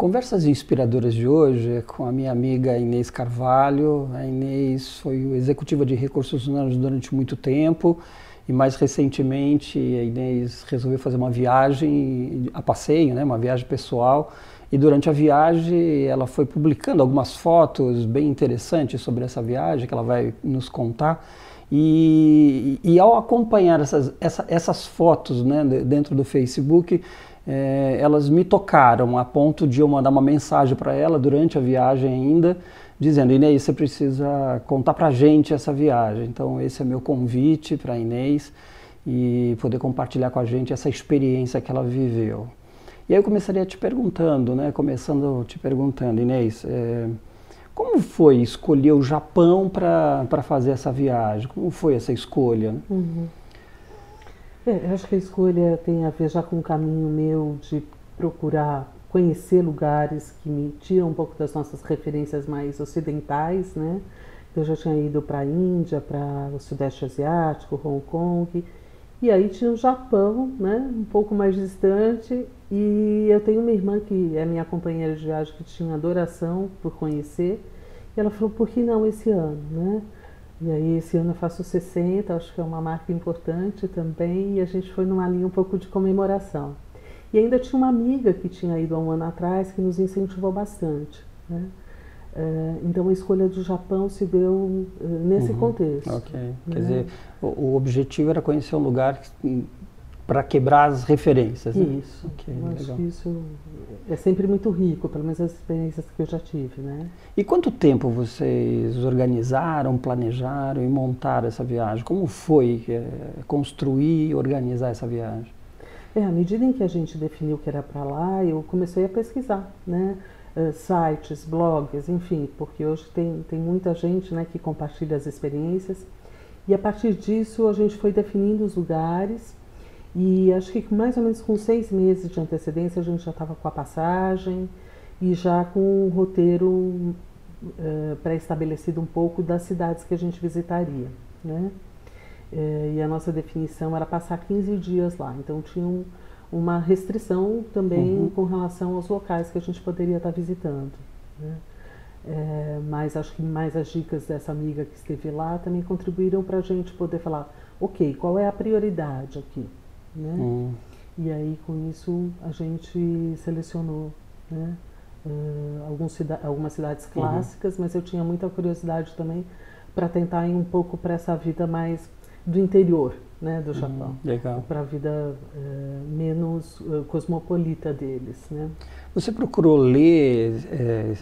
Conversas inspiradoras de hoje é com a minha amiga Inês Carvalho. A Inês foi executiva de recursos humanos durante muito tempo e mais recentemente a Inês resolveu fazer uma viagem a passeio, né, uma viagem pessoal. E durante a viagem ela foi publicando algumas fotos bem interessantes sobre essa viagem que ela vai nos contar. E, e ao acompanhar essas, essa, essas fotos né, dentro do Facebook, é, elas me tocaram a ponto de eu mandar uma mensagem para ela durante a viagem ainda, dizendo: Inês, você precisa contar para a gente essa viagem. Então, esse é meu convite para Inês e poder compartilhar com a gente essa experiência que ela viveu. E aí eu começaria te perguntando, né? Começando te perguntando, Inês, é, como foi escolher o Japão para fazer essa viagem? Como foi essa escolha? Uhum. É, eu acho que a escolha tem a ver já com o caminho meu de procurar conhecer lugares que me tiram um pouco das nossas referências mais ocidentais, né? Eu já tinha ido para a Índia, para o Sudeste Asiático, Hong Kong, e aí tinha o Japão, né? Um pouco mais distante, e eu tenho uma irmã que é minha companheira de viagem que tinha adoração por conhecer, e ela falou: por que não esse ano, né? E aí esse ano eu faço 60, acho que é uma marca importante também, e a gente foi numa linha um pouco de comemoração. E ainda tinha uma amiga que tinha ido há um ano atrás que nos incentivou bastante. Né? Uh, então a escolha do Japão se deu uh, nesse uhum, contexto. Ok. Né? Quer dizer, o, o, objetivo era conhecer um lugar para quebrar as referências. Né? Isso. Okay, eu acho que isso é sempre muito rico, pelo menos as experiências que eu já tive, né? E quanto tempo vocês organizaram, planejaram e montaram essa viagem? Como foi é, construir e organizar essa viagem? É, à medida em que a gente definiu que era para lá, eu comecei a pesquisar, né? Uh, sites, blogs, enfim, porque hoje tem, tem muita gente né, que compartilha as experiências. E a partir disso a gente foi definindo os lugares e acho que mais ou menos com seis meses de antecedência a gente já estava com a passagem e já com o roteiro uh, pré-estabelecido um pouco das cidades que a gente visitaria. Né? Uh, e a nossa definição era passar 15 dias lá. Então tinha um, uma restrição também uhum. com relação aos locais que a gente poderia estar visitando. Né? É, mas acho que mais as dicas dessa amiga que esteve lá também contribuíram para a gente poder falar, ok, qual é a prioridade aqui? Né? Hum. E aí com isso a gente selecionou, né? Uh, alguns cida algumas cidades uhum. clássicas, uhum. mas eu tinha muita curiosidade também para tentar ir um pouco para essa vida mais do interior, né, do uhum, Japão, legal. para a vida uh, menos uh, cosmopolita deles, né? Você procurou ler, é,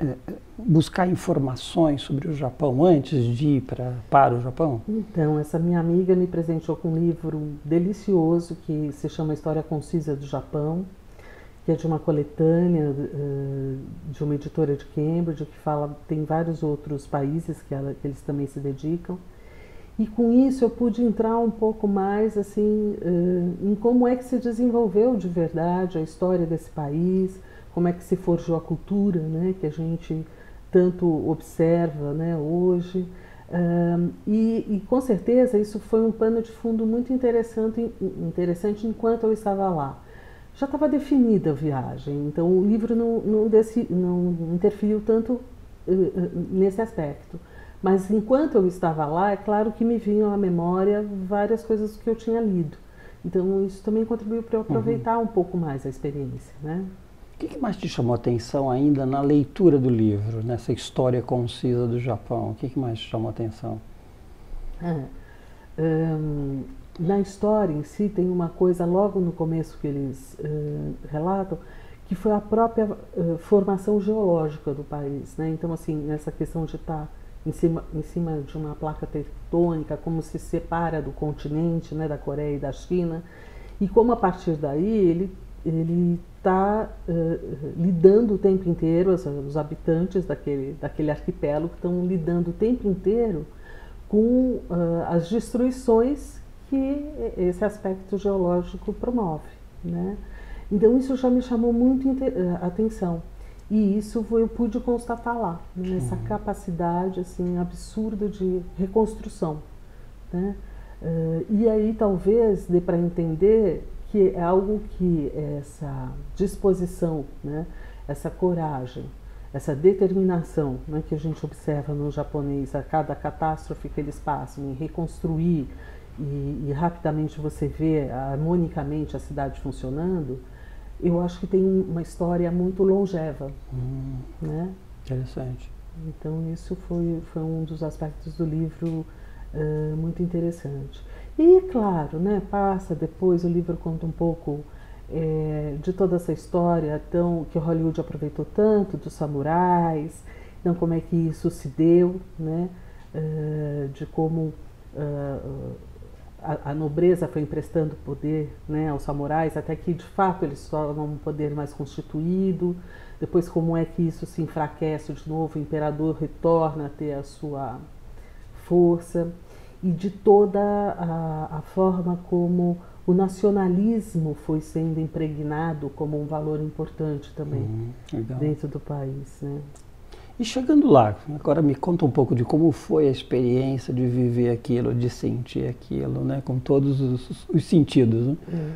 é, buscar informações sobre o Japão antes de ir pra, para o Japão? Então, essa minha amiga me presenteou com um livro delicioso que se chama História Concisa do Japão, que é de uma coletânea de uma editora de Cambridge, que fala, tem vários outros países que, ela, que eles também se dedicam. E com isso eu pude entrar um pouco mais assim em como é que se desenvolveu de verdade a história desse país, como é que se forjou a cultura, né, que a gente tanto observa, né, hoje. e, e, com certeza isso foi um pano de fundo muito interessante, interessante enquanto eu estava lá. Já estava definida a viagem, então o livro não, não, desse, não interferiu tanto uh, nesse aspecto. Mas enquanto eu estava lá, é claro que me vinham à memória várias coisas que eu tinha lido. Então isso também contribuiu para eu uhum. aproveitar uhum. um pouco mais a experiência, né? O que, que, mais te chamou a atenção ainda na leitura do livro, nessa história concisa do Japão? O que, que mais te chamou a atenção? É, na história em si tem uma coisa logo no começo que eles uh, relatam que foi a própria uh, formação geológica do país, né? Então assim essa questão de estar tá em cima, em cima de uma placa tectônica, como se separa do continente, né, da Coreia e da China, e como a partir daí ele ele está uh, lidando o tempo inteiro, os, os, habitantes daquele, daquele arquipélago estão lidando o tempo inteiro com uh, as destruições que esse aspecto geológico promove. Né? Então isso já me chamou muito a atenção. E isso foi, eu pude constatar lá, né? essa uhum. capacidade assim absurda de reconstrução. Né? Uh, e aí talvez dê para entender que é algo que essa disposição, né? essa coragem, essa determinação né, que a gente observa no japonês a cada catástrofe que eles passam em reconstruir e, e rapidamente você vê harmonicamente a cidade funcionando, eu acho que tem uma história muito longeva. Hum, né? Interessante. Então isso foi, foi um dos aspectos do livro uh, muito interessante. E claro, né, passa depois, o livro conta um pouco é, de toda essa história tão, que Hollywood aproveitou tanto, dos samurais, então como é que isso se deu, né, uh, de como uh, a, a, nobreza foi emprestando poder né, aos samurais, até que de fato eles se tornam um poder mais constituído, depois como é que isso se enfraquece de novo, o imperador retorna a ter a sua força, e de toda a, a forma como o nacionalismo foi sendo impregnado como um valor importante também uhum, dentro do país. Né? E chegando lá, agora me conta um pouco de como foi a experiência de viver aquilo, de sentir aquilo, né, com todos os, os sentidos. Né? É.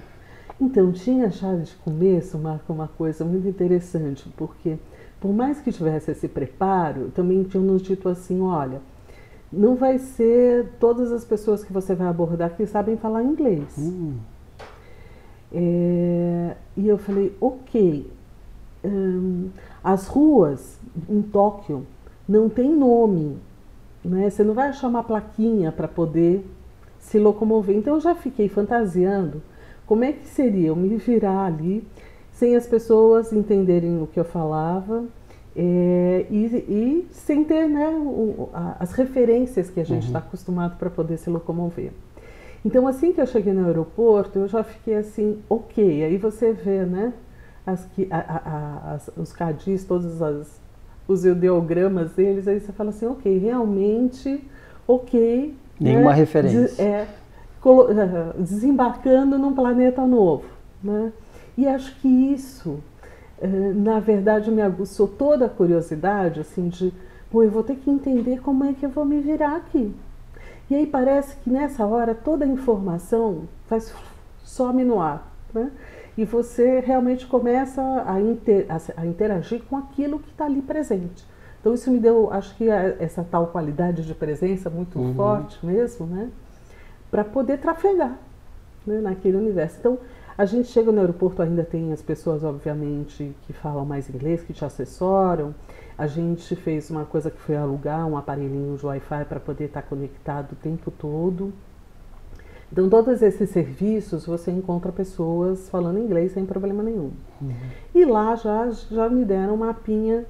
Então, tinha já de começo, Marco, uma coisa muito interessante, porque por mais que tivesse esse preparo, também tinham nos dito assim, olha, não vai ser todas as pessoas que você vai abordar que sabem falar inglês. Hum. É, e eu falei, ok, hum, as ruas em Tóquio não tem nome, né? Você não vai achar uma plaquinha para poder se locomover. Então eu já fiquei fantasiando como é que seria eu me virar ali sem as pessoas entenderem o que eu falava é, e, e, sem ter né, o, a, as referências que a gente está uhum. acostumado para poder se locomover. Então, assim que eu cheguei no aeroporto, eu já fiquei assim, ok. Aí você vê, né, as, a, a, as, os cadis, todos as, os ideogramas deles, aí você fala assim, ok, realmente, ok. Nenhuma né, referência. é, desembarcando num planeta novo. Né? E acho que isso eh, na verdade me aguçou toda a curiosidade, assim, de, pô, eu vou ter que entender como é que eu vou me virar aqui. E aí parece que nessa hora toda a informação faz some no ar, né? E você realmente começa a, inter, a, a interagir com aquilo que está ali presente. Então isso me deu, acho que essa tal qualidade de presença muito uhum. forte mesmo, né? Para poder trafegar né? naquele universo. Então a gente chega no aeroporto, ainda tem as pessoas, obviamente, que falam mais inglês, que te assessoram. A gente fez uma coisa que foi alugar um aparelhinho de Wi-Fi para poder estar conectado o tempo todo. Então, todos esses serviços você encontra pessoas falando inglês sem problema nenhum. Uhum. E lá já, já me deram uma mapinha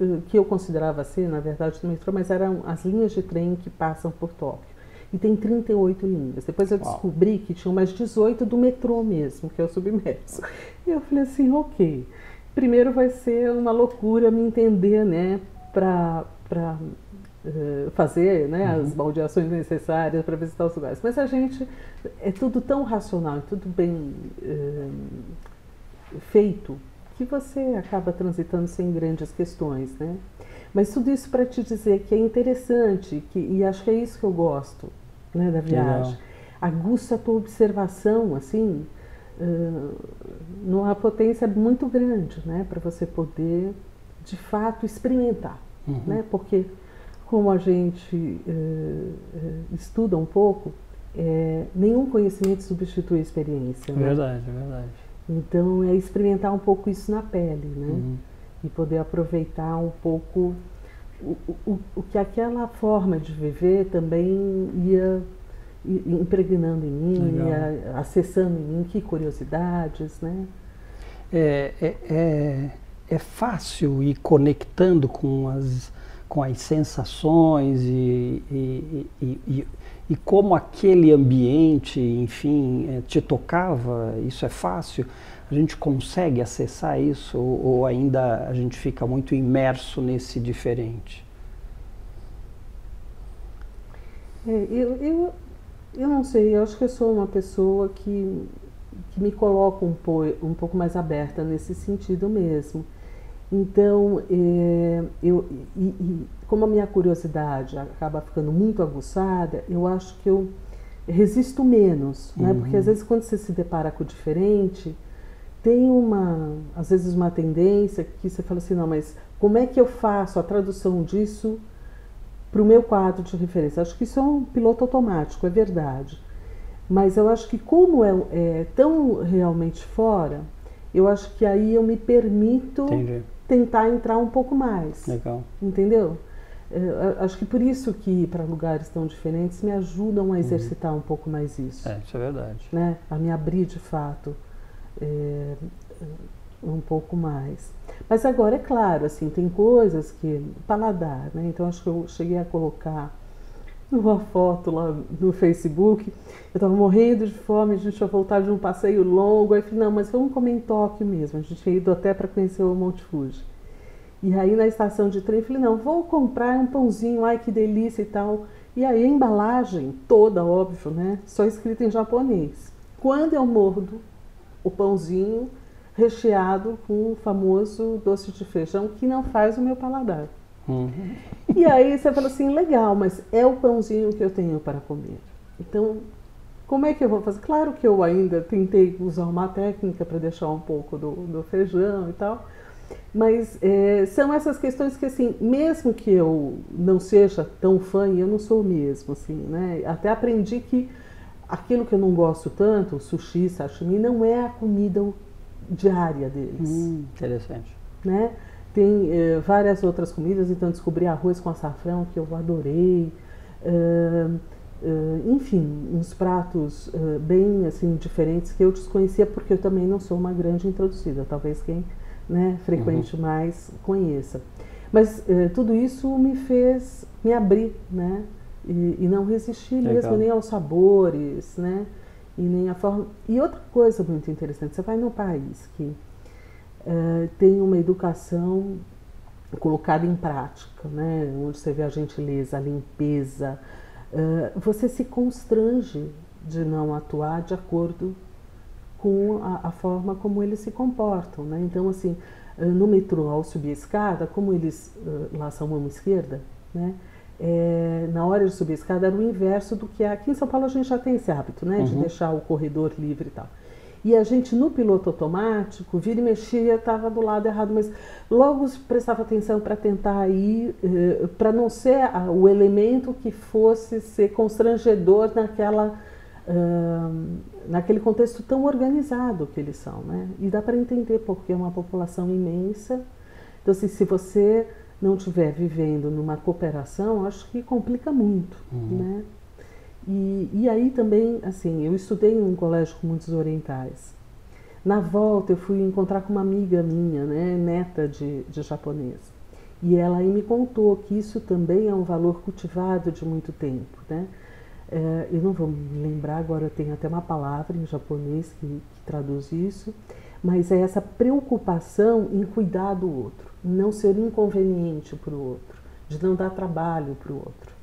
eh, que eu considerava ser, na verdade, do metrô, mas eram as linhas de trem que passam por Tóquio e tem 38 linhas. Depois eu Uau. descobri que tinham mais 18 do metrô mesmo, que é o submerso. E eu falei assim, ok. Primeiro vai ser uma loucura me entender, né, para fazer né, uhum. as baldeações necessárias para visitar os lugares. Mas a gente, é tudo tão racional, é tudo bem uh, feito, que você acaba transitando sem grandes questões, né? Mas tudo isso para te dizer que é interessante, que, e acho que é isso que eu gosto, né, da viagem. Legal. Aguça a tua observação, assim, uh, numa potência muito grande, né, para você poder, de fato, experimentar, uhum. né, porque como a gente uh, estuda um pouco, é, nenhum conhecimento substitui a experiência. Né? Verdade, verdade. Então é experimentar um pouco isso na pele, né? Uhum. E poder aproveitar um pouco o, o, o que aquela forma de viver também ia impregnando em mim, ia acessando em mim, que curiosidades, né? É, é, é, é fácil ir conectando com as, com as sensações e, e, e, e, como aquele ambiente, enfim, é, te tocava, isso é fácil? A gente consegue acessar isso ou, ou ainda a gente fica muito imerso nesse diferente? É, eu, eu, eu não sei, eu acho que eu sou uma pessoa que, que me coloca um, po, um pouco mais aberta nesse sentido mesmo. Então, é, eu, e, e, como a minha curiosidade acaba ficando muito aguçada, eu acho que eu resisto menos, né? Porque às uhum. vezes quando você se depara com o diferente, tem uma, às vezes, uma tendência que você fala assim, não, mas como é que eu faço a tradução disso para o meu quadro de referência? Acho que isso é um piloto automático, é verdade. Mas eu acho que como é, é tão realmente fora, eu acho que aí eu me permito Entendi. Tentar entrar um pouco mais. Legal. Entendeu? É, acho que por isso que ir para lugares tão diferentes me ajudam a uhum. exercitar uhum. um pouco mais isso. É, isso é verdade. Né? A me abrir de fato é, um pouco mais. Mas agora, é claro, assim, tem coisas que. paladar, né? Então acho que eu cheguei a colocar uma foto lá no Facebook. Eu estava morrendo de fome, a gente ia voltar de um passeio longo. Aí falei, não, mas vamos comer em Tóquio mesmo. A gente tinha ido até para conhecer o Monte Fuji. E aí na estação de trem, falei, não, vou comprar um pãozinho, ai que delícia e tal. E aí a embalagem toda, óbvio, né? Só escrita em japonês. Quando eu mordo o pãozinho recheado com o famoso doce de feijão, que não faz o meu paladar. Uhum. E aí você fala assim, legal, mas é o pãozinho que eu tenho para comer. Então, como é que eu vou fazer? Claro que eu ainda tentei usar uma técnica para deixar um pouco do, do, feijão e tal, mas é, são essas questões que, assim, mesmo que eu não seja tão fã, e eu não sou mesmo, assim, né? Até aprendi que aquilo que eu não gosto tanto, sushi, sashimi, não é a comida diária deles. Hum, interessante. Né? Tem eh, várias outras comidas, então descobri arroz com açafrão que eu adorei. Uh, uh, enfim, uns pratos uh, bem assim diferentes que eu desconhecia porque eu também não sou uma grande introduzida. Talvez quem né, frequente uhum. mais conheça. Mas tudo isso me fez me abrir, né? E, e não resistir Legal. mesmo nem aos sabores, né? E nem a forma. E outra coisa muito interessante, você vai num país que uh, tem uma educação colocada em prática, né? Onde você vê a gentileza, a limpeza, uh, você se constrange de não atuar de acordo com a, a forma como eles se comportam, né? Então, assim, uh, no metrô, ao subir a escada, como eles lá são mão esquerda, né? é, na hora de subir a escada era o inverso do que é. Aqui em São Paulo a gente já tem esse hábito, né? Uhum. De deixar o corredor livre e tal. E a gente no piloto automático, vira e mexia, estava do lado errado, mas logo prestava atenção para tentar ir, eh, para não ser o elemento que fosse ser constrangedor naquela, naquele contexto tão organizado que eles são, né? E dá para entender porque é uma população imensa. Então, assim, se você não estiver vivendo numa cooperação, acho que complica muito, uhum. né? E, e aí também, assim, eu estudei em um colégio com muitos orientais. Na volta eu fui encontrar com uma amiga minha, né, neta de, de japonês. E ela aí me contou que isso também é um valor cultivado de muito tempo, né? É, eu não vou me lembrar agora, tem até uma palavra em japonês que, que traduz isso, mas é essa preocupação em cuidar do outro não ser inconveniente para o outro, de não dar trabalho para o outro.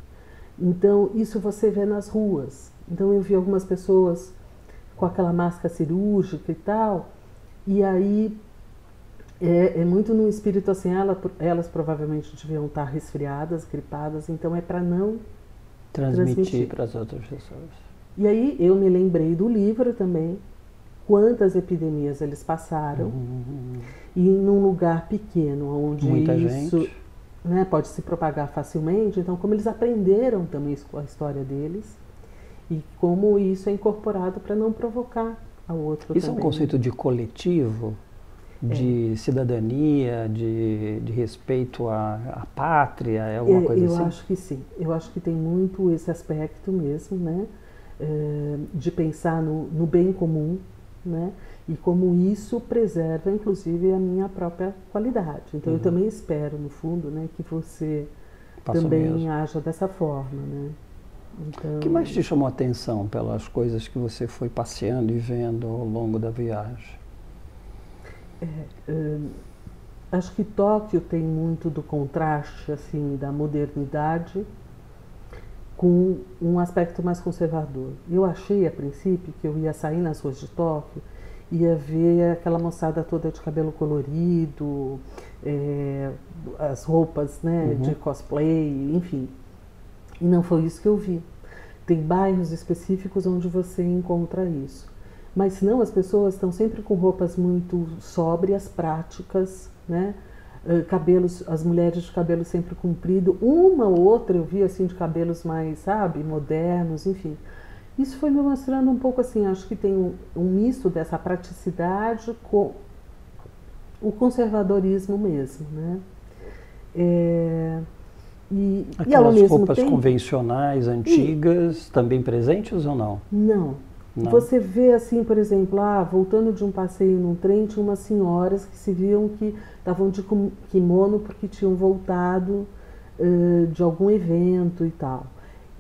Então, isso você vê nas ruas. Então, eu vi algumas pessoas com aquela máscara cirúrgica e tal, e aí é, é muito no espírito assim, ela, elas provavelmente deviam estar resfriadas, gripadas, então é para não transmitir, para as outras pessoas. E aí eu me lembrei do livro também, quantas epidemias eles passaram. Uhum. E num lugar pequeno, onde Muita isso né, pode se propagar facilmente, então como eles aprenderam também a história deles e como isso é incorporado para não provocar ao outro Isso também. é um conceito de coletivo? de é. cidadania, de, de respeito à, à pátria, é alguma coisa eu assim? Eu acho que sim. Eu acho que tem muito esse aspecto mesmo, né? É, de pensar no, no bem comum, né? E como isso preserva, inclusive, a minha própria qualidade. Então, uhum. eu também espero, no fundo, né, que você Passa também mesmo. haja dessa forma, né? Então... O que mais te chamou a atenção pelas coisas que você foi passeando e vendo ao longo da viagem? É, hum, acho que Tóquio tem muito do contraste, assim, da modernidade com um aspecto mais conservador. Eu achei a princípio que eu ia sair nas ruas de Tóquio, ia ver aquela moçada toda de cabelo colorido, é, as roupas né, uhum. de cosplay, enfim. E não foi isso que eu vi. Tem bairros específicos onde você encontra isso. Mas não, as pessoas estão sempre com roupas muito sóbrias, práticas, né? Uh, cabelos, as mulheres de cabelo sempre comprido, uma ou outra eu vi assim de cabelos mais, sabe, modernos, enfim. Isso foi me mostrando um pouco assim, acho que tem um, um misto dessa praticidade com o conservadorismo mesmo, né? É, e, Aquelas e roupas tempo, convencionais, antigas, e, também presentes ou não? Não. Não. Você vê assim, por exemplo, ah, voltando de um passeio num trem, tinha umas senhoras que se viam que estavam de kimono porque tinham voltado uh, de algum evento e tal.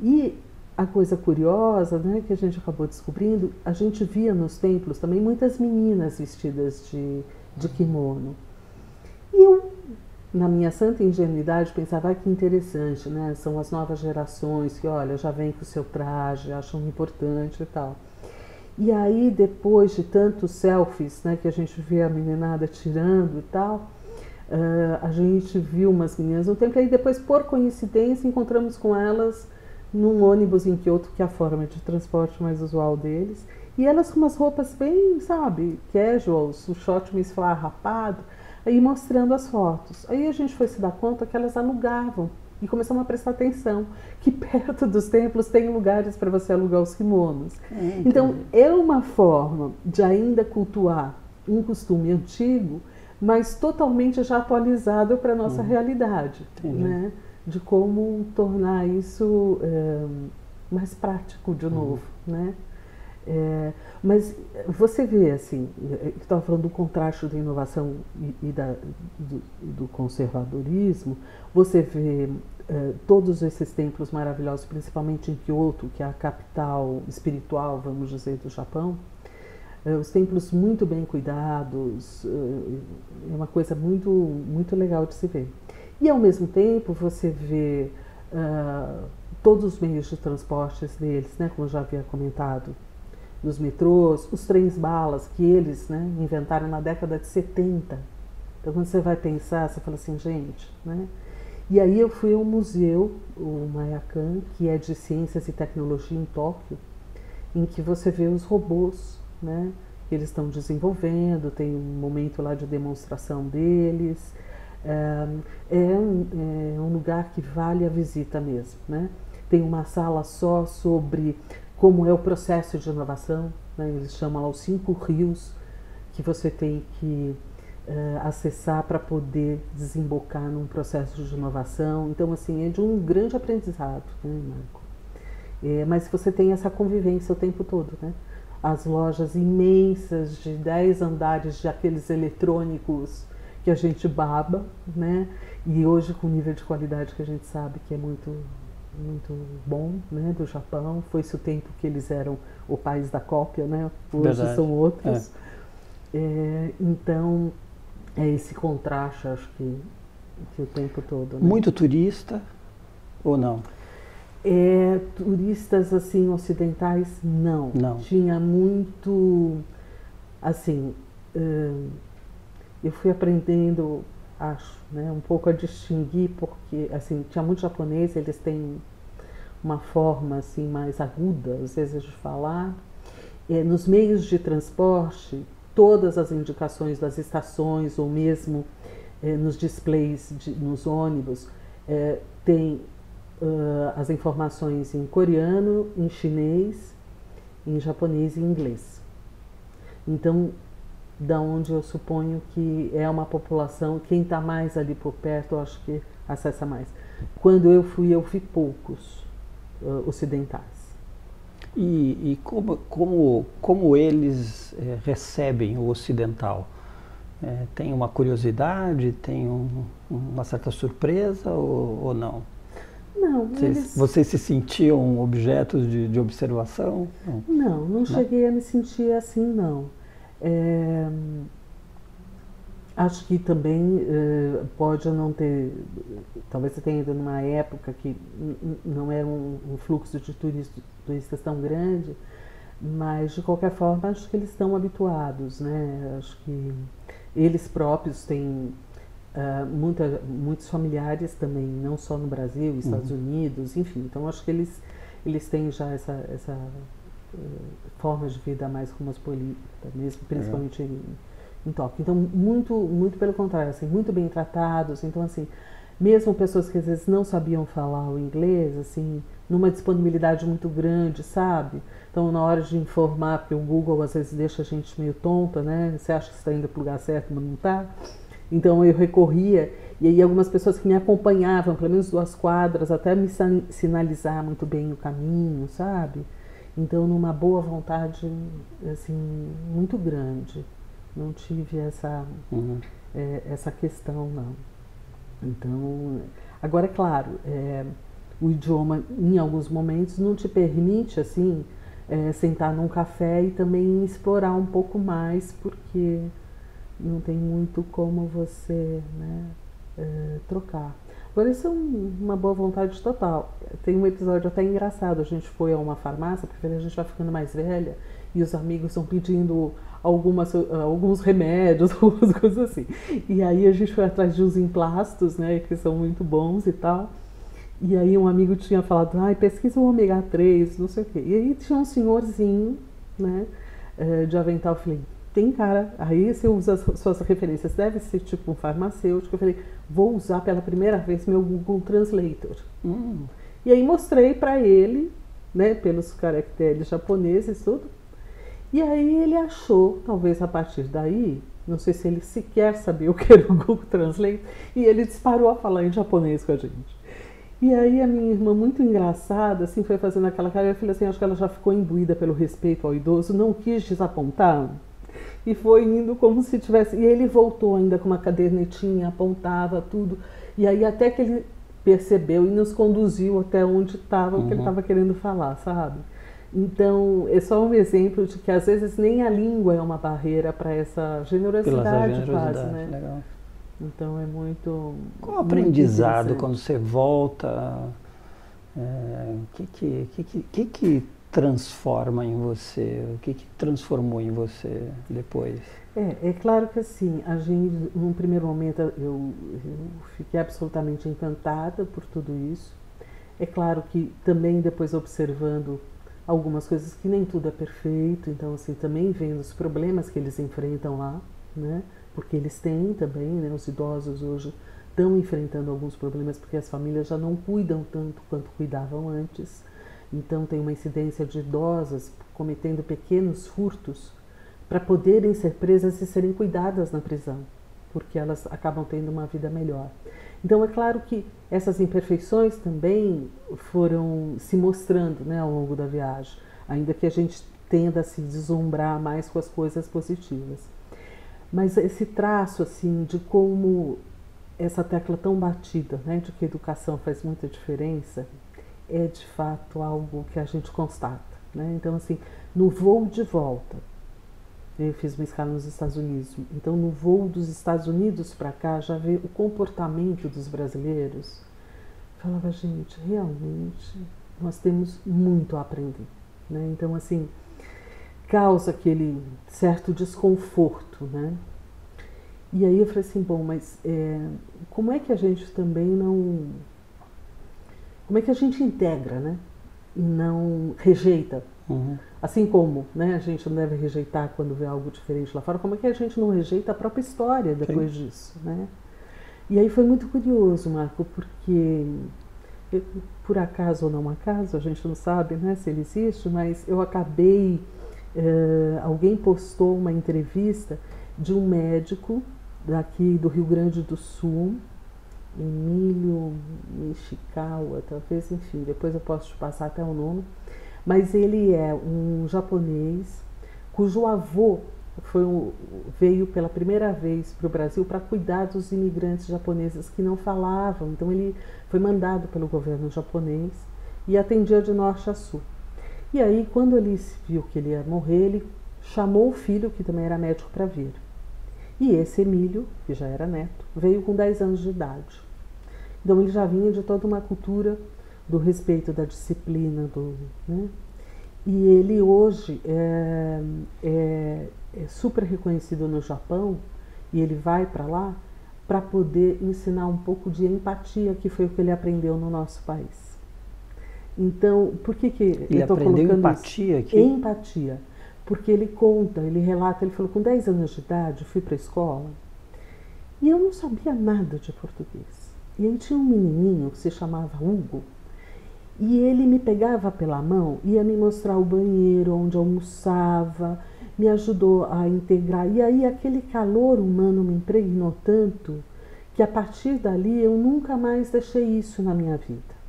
E a coisa curiosa, né, que a gente acabou descobrindo, a gente via nos templos também muitas meninas vestidas de, de kimono. E eu na minha santa ingenuidade, pensava ah, que interessante, né? São as novas gerações que, olha, já vem com o seu traje, acham importante e tal. E aí, depois de tantos selfies né, que a gente vê a meninada tirando e tal, uh, a gente viu umas meninas no tempo, e aí depois, por coincidência, encontramos com elas num ônibus em Kyoto, que é a forma de transporte mais usual deles, e elas com umas roupas bem, sabe, casuals, o short meio esfarrapado, aí mostrando as fotos. Aí a gente foi se dar conta que elas alugavam e começamos a prestar atenção que perto dos templos tem lugares para você alugar os kimonos. É, então é uma forma de ainda cultuar um costume antigo, mas totalmente já atualizado para a nossa uhum. realidade, né? De como tornar isso é, mais prático de novo, né? É, mas você vê, assim, estava falando do contraste da inovação e, e da, do, do, conservadorismo, você vê é, todos esses templos maravilhosos, principalmente em Kyoto, que é a capital espiritual, vamos dizer, do Japão, é, os templos muito bem cuidados, é, é uma coisa muito, muito legal de se ver. E ao mesmo tempo você vê uh, todos os meios de transportes deles, né, como já havia comentado, dos metrôs, os trens balas que eles né, inventaram na década de 70. Então, quando você vai pensar, você fala assim, gente, né? E aí eu fui ao museu, o Mayakan, que é de ciências e tecnologia em Tóquio, em que você vê os robôs, né? Que eles estão desenvolvendo, tem um momento lá de demonstração deles. É, é, um, é um lugar que vale a visita mesmo, né? Tem uma sala só sobre como é o processo de inovação, né? eles chamam lá os cinco rios que você tem que uh, acessar para poder desembocar num processo de inovação. Então, assim, é de um grande aprendizado, né, Marco? É, mas você tem essa convivência o tempo todo, né? As lojas imensas de 10 andares de aqueles eletrônicos que a gente baba, né? E hoje com o nível de qualidade que a gente sabe que é muito muito bom né, do Japão. Foi-se o tempo que eles eram o país da cópia, né? hoje Verdade. são outros. É. É, então, é esse contraste, acho que, que o tempo todo. Né? Muito turista ou não? É, turistas assim ocidentais não. não. Tinha muito assim. Hum, eu fui aprendendo acho, né, um pouco a distinguir, porque assim, tinha muito japonês, eles têm uma forma assim mais aguda, às vezes, de falar. Nos meios de transporte, todas as indicações das estações ou mesmo é, nos displays, de, nos ônibus, é, tem uh, as informações em coreano, em chinês, em japonês e em inglês. Então, da onde eu suponho que é uma população, quem está mais ali por perto, eu acho que acessa mais. Quando eu fui, eu vi poucos uh, ocidentais. E, e, como, como, como eles é, recebem o ocidental? É, tem uma curiosidade, tem um, uma certa surpresa ou, ou não? Não, vocês, eles... vocês se sentiam objetos de, de observação? Não, não, não cheguei a me sentir assim, não. É, acho que também é, pode não ter, talvez você tenha ido numa época que não era um, um fluxo de turistas, turistas tão grande, mas de qualquer forma acho que eles estão habituados, né? Acho que eles próprios têm uh, muita, muitos familiares também, não só no Brasil, Estados uhum. Unidos, enfim. Então acho que eles eles têm já essa, essa formas de vida mais cosmopolita, mesmo principalmente é. em, em. Então, muito, muito pelo contrário, assim, muito bem tratados. Então, assim, mesmo pessoas que às vezes não sabiam falar o inglês, assim, numa disponibilidade muito grande, sabe? Então, na hora de informar, porque o Google às vezes deixa a gente meio tonta, né? Você acha que está indo para o lugar certo, mas não está. Então, eu recorria, e aí algumas pessoas que me acompanhavam, pelo menos duas quadras, até me sinalizar muito bem o caminho, sabe? Então, numa boa vontade, assim, muito grande. Não tive essa, uhum. é, essa questão, não. Então, agora é claro, é, o idioma em alguns momentos não te permite assim é, sentar num café e também explorar um pouco mais, porque não tem muito como você né, é, trocar. Agora, isso é um, uma boa vontade total. Tem um episódio até engraçado. A gente foi a uma farmácia, porque a gente vai ficando mais velha e os amigos estão pedindo algumas, alguns remédios, algumas coisas assim. E aí a gente foi atrás de uns emplastos, né, que são muito bons e tal. E aí um amigo tinha falado, ai, pesquisa o ômega 3, não sei o quê. E aí tinha um senhorzinho, né, eh, de avental. Eu falei, tem cara, aí você usa as suas referências, deve ser tipo um farmacêutico. Eu falei, vou usar pela primeira vez meu Google Translator. Hum. E aí mostrei para ele, né, pelos caracteres japoneses tudo, e aí ele achou, talvez a partir daí, não sei se ele sequer sabia o que era o Google Translate, e ele disparou a falar em japonês com a gente. E aí a minha irmã, muito engraçada, assim, foi fazendo aquela cara, eu falei assim, acho que ela já ficou imbuída pelo respeito ao idoso, não quis desapontar, e foi indo como se tivesse... E ele voltou ainda com uma cadernetinha, apontava tudo, e aí até que ele percebeu e nos conduziu até onde estava uhum. o que ele estava uhum. querendo falar, sabe? Então, é só um exemplo de que às vezes nem a língua é uma barreira para essa generosidade, generosidade quase, né? Legal. Então é muito. Qual o aprendizado quando você volta? O é, que, que, que, que, que transforma em você? O que, que transformou em você depois? É, é claro que assim, a gente, num primeiro momento, eu, eu fiquei absolutamente encantada por tudo isso. É claro que também depois observando algumas coisas que nem tudo é perfeito, então assim, também vendo os problemas que eles enfrentam lá, né? Porque eles têm também, né? Os idosos hoje estão enfrentando alguns problemas porque as famílias já não cuidam tanto quanto cuidavam antes. Então tem uma incidência de idosas cometendo pequenos furtos para poderem ser presas e serem cuidadas na prisão, porque elas acabam tendo uma vida melhor. Então é claro que essas imperfeições também foram se mostrando né, ao longo da viagem, ainda que a gente tenda a se deslumbrar mais com as coisas positivas. Mas esse traço assim de como essa tecla tão batida, né, de que a educação faz muita diferença, é de fato algo que a gente constata. Né? Então, assim, no voo de volta, eu fiz uma escala nos Estados Unidos. Então, no voo dos Estados Unidos para cá, já vê o comportamento dos brasileiros. Falava, gente, realmente nós temos muito a aprender. Né? Então, assim, causa aquele certo desconforto, né? E aí eu falei assim, bom, mas é, como é que a gente também não... Como é que a gente integra, né? E não rejeita Uhum. Assim como né, a gente não deve rejeitar quando vê algo diferente lá fora, como é que a gente não rejeita a própria história depois Sim. disso? Né? E aí foi muito curioso, Marco, porque eu, por acaso ou não acaso, a gente não sabe né, se ele existe, mas eu acabei. Uh, alguém postou uma entrevista de um médico daqui do Rio Grande do Sul, Emílio Nishikawa, talvez, enfim, depois eu posso te passar até o nome mas ele é um japonês cujo avô foi um, veio pela primeira vez para o Brasil para cuidar dos imigrantes japoneses que não falavam. Então ele foi mandado pelo governo japonês e atendia de norte a sul. E aí, quando ele viu que ele ia morrer, ele chamou o filho, que também era médico, para vir. E esse Emílio, que já era neto, veio com 10 anos de idade. Então ele já vinha de toda uma cultura do respeito da disciplina do, né? E ele hoje é, é, é super reconhecido no Japão e ele vai para lá para poder ensinar um pouco de empatia, que foi o que ele aprendeu no nosso país. Então, por que que ele eu estou colocando empatia isso? aqui? Empatia. Porque ele conta, ele relata, ele falou, com 10 anos de idade, eu fui para a escola e eu não sabia nada de português. E aí tinha um menininho que se chamava Hugo, e ele me pegava pela mão, ia me mostrar o banheiro onde almoçava, me ajudou a integrar. E aí aquele calor humano me impregnou tanto que a partir dali eu nunca mais deixei isso na minha vida.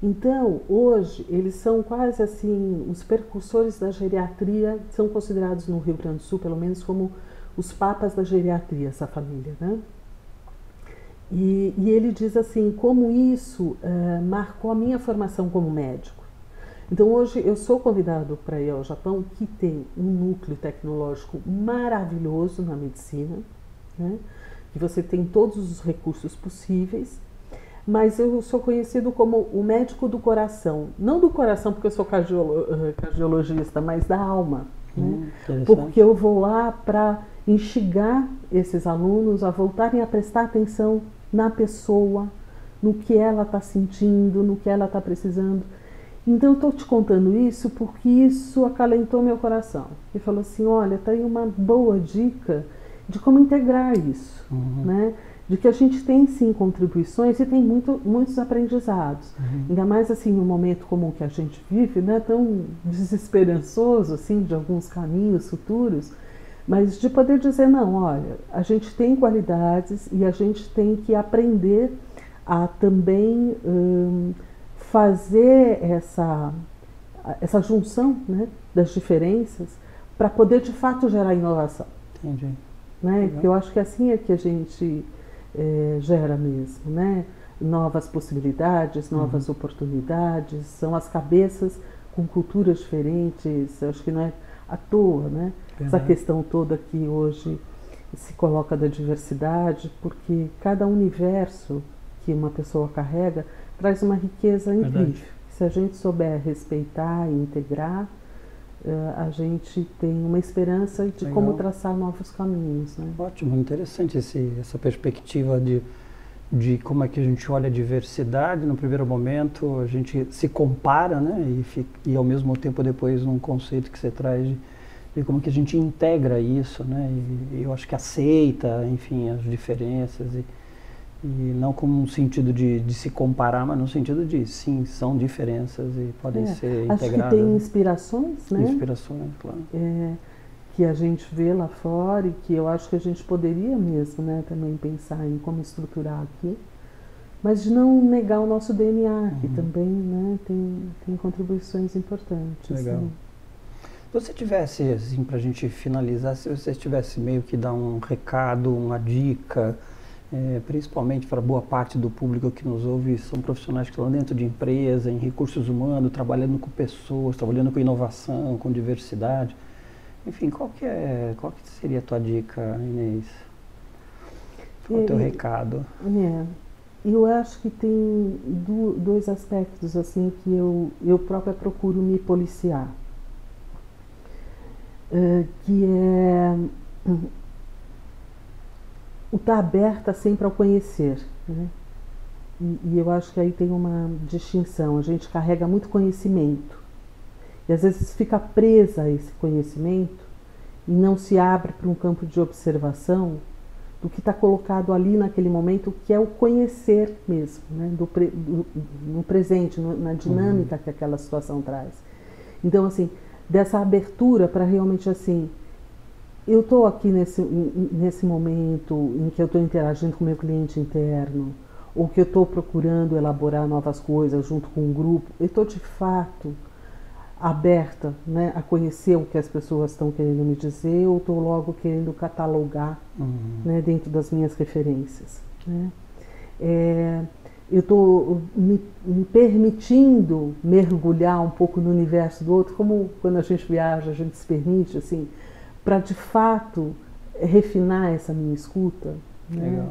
Então, hoje, eles são quase assim, os percursores da geriatria, são considerados no Rio Grande do Sul, pelo menos, como os papas da geriatria, essa família, né? E, e ele diz assim, como isso uh, marcou a minha formação como médico. Então hoje eu sou convidado para ir ao Japão, que tem um núcleo tecnológico maravilhoso na medicina, né? que você tem todos os recursos possíveis, mas eu sou conhecido como o médico do coração. Não do coração porque eu sou cardiolo eh, cardiologista, mas da alma. Hum, né? Porque eu vou lá para instigar esses alunos a voltarem a prestar atenção na pessoa, no que ela está sentindo, no que ela está precisando. Então eu estou te contando isso porque isso acalentou meu coração. E falou assim, olha, tá aí uma boa dica de como integrar isso, uhum. né? De que a gente tem sim contribuições e tem muito, muitos aprendizados. Uhum. Ainda mais assim no momento como que a gente vive, né? Tão desesperançoso assim de alguns caminhos futuros mas de poder dizer, não, olha, a gente tem qualidades e a gente tem que aprender a também hum, fazer essa, essa junção né, das diferenças para poder de fato gerar inovação. Entendi. Né? Porque eu acho que assim é que a gente é, gera mesmo, né? Novas possibilidades, novas uhum. oportunidades, são as cabeças com culturas diferentes, eu acho que não é à toa, né? Essa questão toda que hoje se coloca da diversidade, porque cada universo que uma pessoa carrega traz uma riqueza incrível. Verdade. Se a gente souber respeitar e integrar, uh, a gente tem uma esperança de Legal. como traçar novos caminhos. Né? Ótimo, interessante esse, essa perspectiva de, de como é que a gente olha a diversidade. No primeiro momento, a gente se compara, né? E, fica, e ao mesmo tempo, depois, um conceito que você traz de e como que a gente integra isso, né? E, eu acho que aceita, enfim, as diferenças e, e não como um sentido de, de, se comparar, mas no sentido de sim, são diferenças e podem é, ser acho integradas. Acho que tem inspirações, né? Inspirações, claro. É, que a gente vê lá fora e que eu acho que a gente poderia mesmo, né, também pensar em como estruturar aqui, mas de não negar o nosso DNA, uhum. que também, né, tem, tem contribuições importantes. Legal. Né? Se você tivesse, assim, para a gente finalizar, se você tivesse meio que dar um recado, uma dica, é, principalmente para boa parte do público que nos ouve, são profissionais que estão dentro de empresa, em recursos humanos, trabalhando com pessoas, trabalhando com inovação, com diversidade. Enfim, qual que, é, qual que seria a tua dica, Inês? Qual é o teu recado? É, eu acho que tem do, dois aspectos assim que eu, eu própria procuro me policiar. Eh, que é o estar tá aberta sempre ao conhecer. Né? E, e, eu acho que aí tem uma distinção. A gente carrega muito conhecimento e às vezes fica presa a esse conhecimento e não se abre para um campo de observação do que está colocado ali naquele momento, que é o conhecer mesmo, né? do, pre, do no presente, no, na dinâmica uhum. que aquela situação traz. Então, assim, dessa abertura para realmente assim, eu estou aqui nesse, nesse momento em que eu estou interagindo com meu cliente interno, ou que eu estou procurando elaborar novas coisas junto com um grupo, eu estou de fato aberta né, a conhecer o que as pessoas estão querendo me dizer, ou estou logo querendo catalogar uhum. né, dentro das minhas referências. Né? É, eu estou me, me, permitindo mergulhar um pouco no universo do outro, como quando a gente viaja, a gente se permite, assim, para de fato refinar essa minha escuta. Né?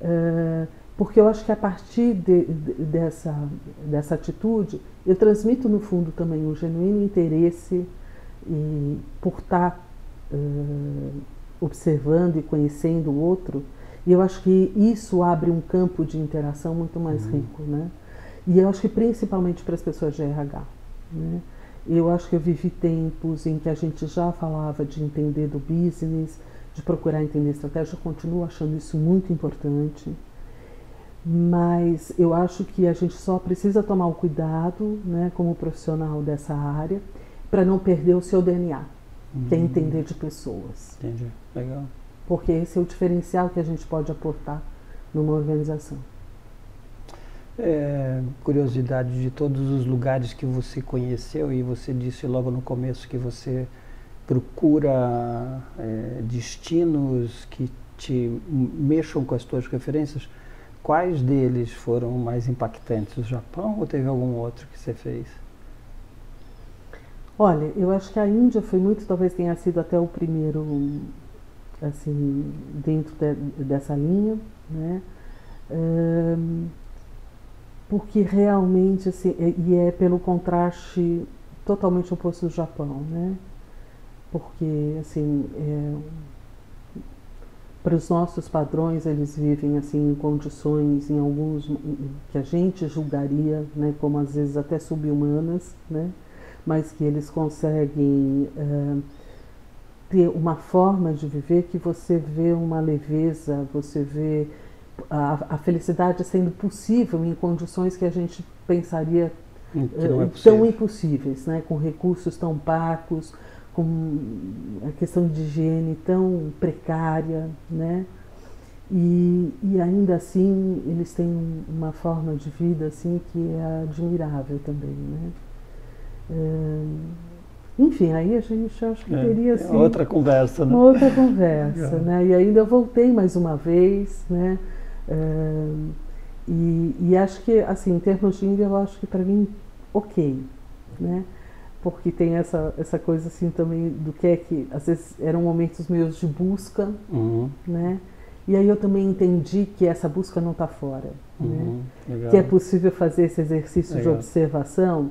Uh, porque eu acho que a partir de, de, dessa, dessa atitude, eu transmito no fundo também um genuíno interesse e, por estar uh, observando e conhecendo o outro e eu acho que isso abre um campo de interação muito mais uhum. rico, né? E eu acho que principalmente para as pessoas de RH. Né? Eu acho que eu vivi tempos em que a gente já falava de entender do business, de procurar entender estratégia, eu continuo achando isso muito importante. Mas eu acho que a gente só precisa tomar o cuidado, né, como profissional dessa área, para não perder o seu DNA, uhum. que é uhum. entender de pessoas. Entendi, legal. Porque esse é o diferencial que a gente pode aportar numa organização. É, curiosidade de todos os lugares que você conheceu e você disse logo no começo que você procura é, destinos que te mexam com as tuas referências. Quais deles foram mais impactantes? O Japão ou teve algum outro que você fez? Olha, eu acho que a Índia foi muito, talvez tenha sido até o primeiro, assim, dentro de, dessa linha, né? Porque realmente, assim, é, e é pelo contraste totalmente oposto do Japão, né? Porque, assim, é, para os nossos padrões, eles vivem, assim, em condições, em alguns, que a gente julgaria, né, como às vezes até subhumanas, né? Mas que eles conseguem ter uma forma de viver que você vê uma leveza, você vê a, a, felicidade sendo possível em condições que a gente pensaria hum, é tão impossíveis, né? com recursos tão pacos, com a questão de higiene tão precária, né? E, e ainda assim eles têm uma forma de vida assim que é admirável também, né? É, enfim, aí a gente acho que é, teria é assim, outra conversa, né? Uma outra conversa, né? E ainda voltei mais uma vez, né? e, e, acho que, assim, em termos de Índia, eu acho que para mim, ok, né? Porque tem essa, essa coisa, assim, também do que é que, às vezes, eram momentos meus de busca, uhum. né? E aí eu também entendi que essa busca não está fora, uhum. né? Que é possível fazer esse exercício legal. de observação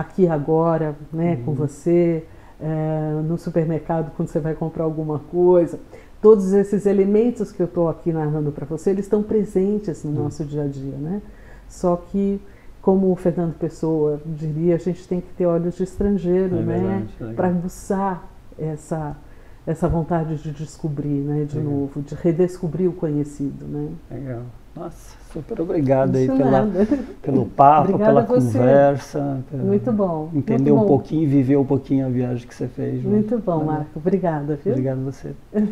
aqui agora, né? Uhum. Com você, é, no supermercado, quando você vai comprar alguma coisa todos esses elementos que eu estou aqui narrando para você, eles estão presentes no hum. nosso dia a dia, né? Só que, como o Fernando Pessoa diria, a gente tem que ter olhos de estrangeiro, é né? Para buscar essa essa vontade de descobrir, né? De Legal. novo, de redescobrir o conhecido, né? Legal. Nossa, super obrigado aí pela, pelo papo, Obrigada pela conversa. Muito bom. Entender muito um pouquinho, viver um pouquinho a viagem que você fez. Muito bom, Marco. Obrigada. Viu? Obrigado a você.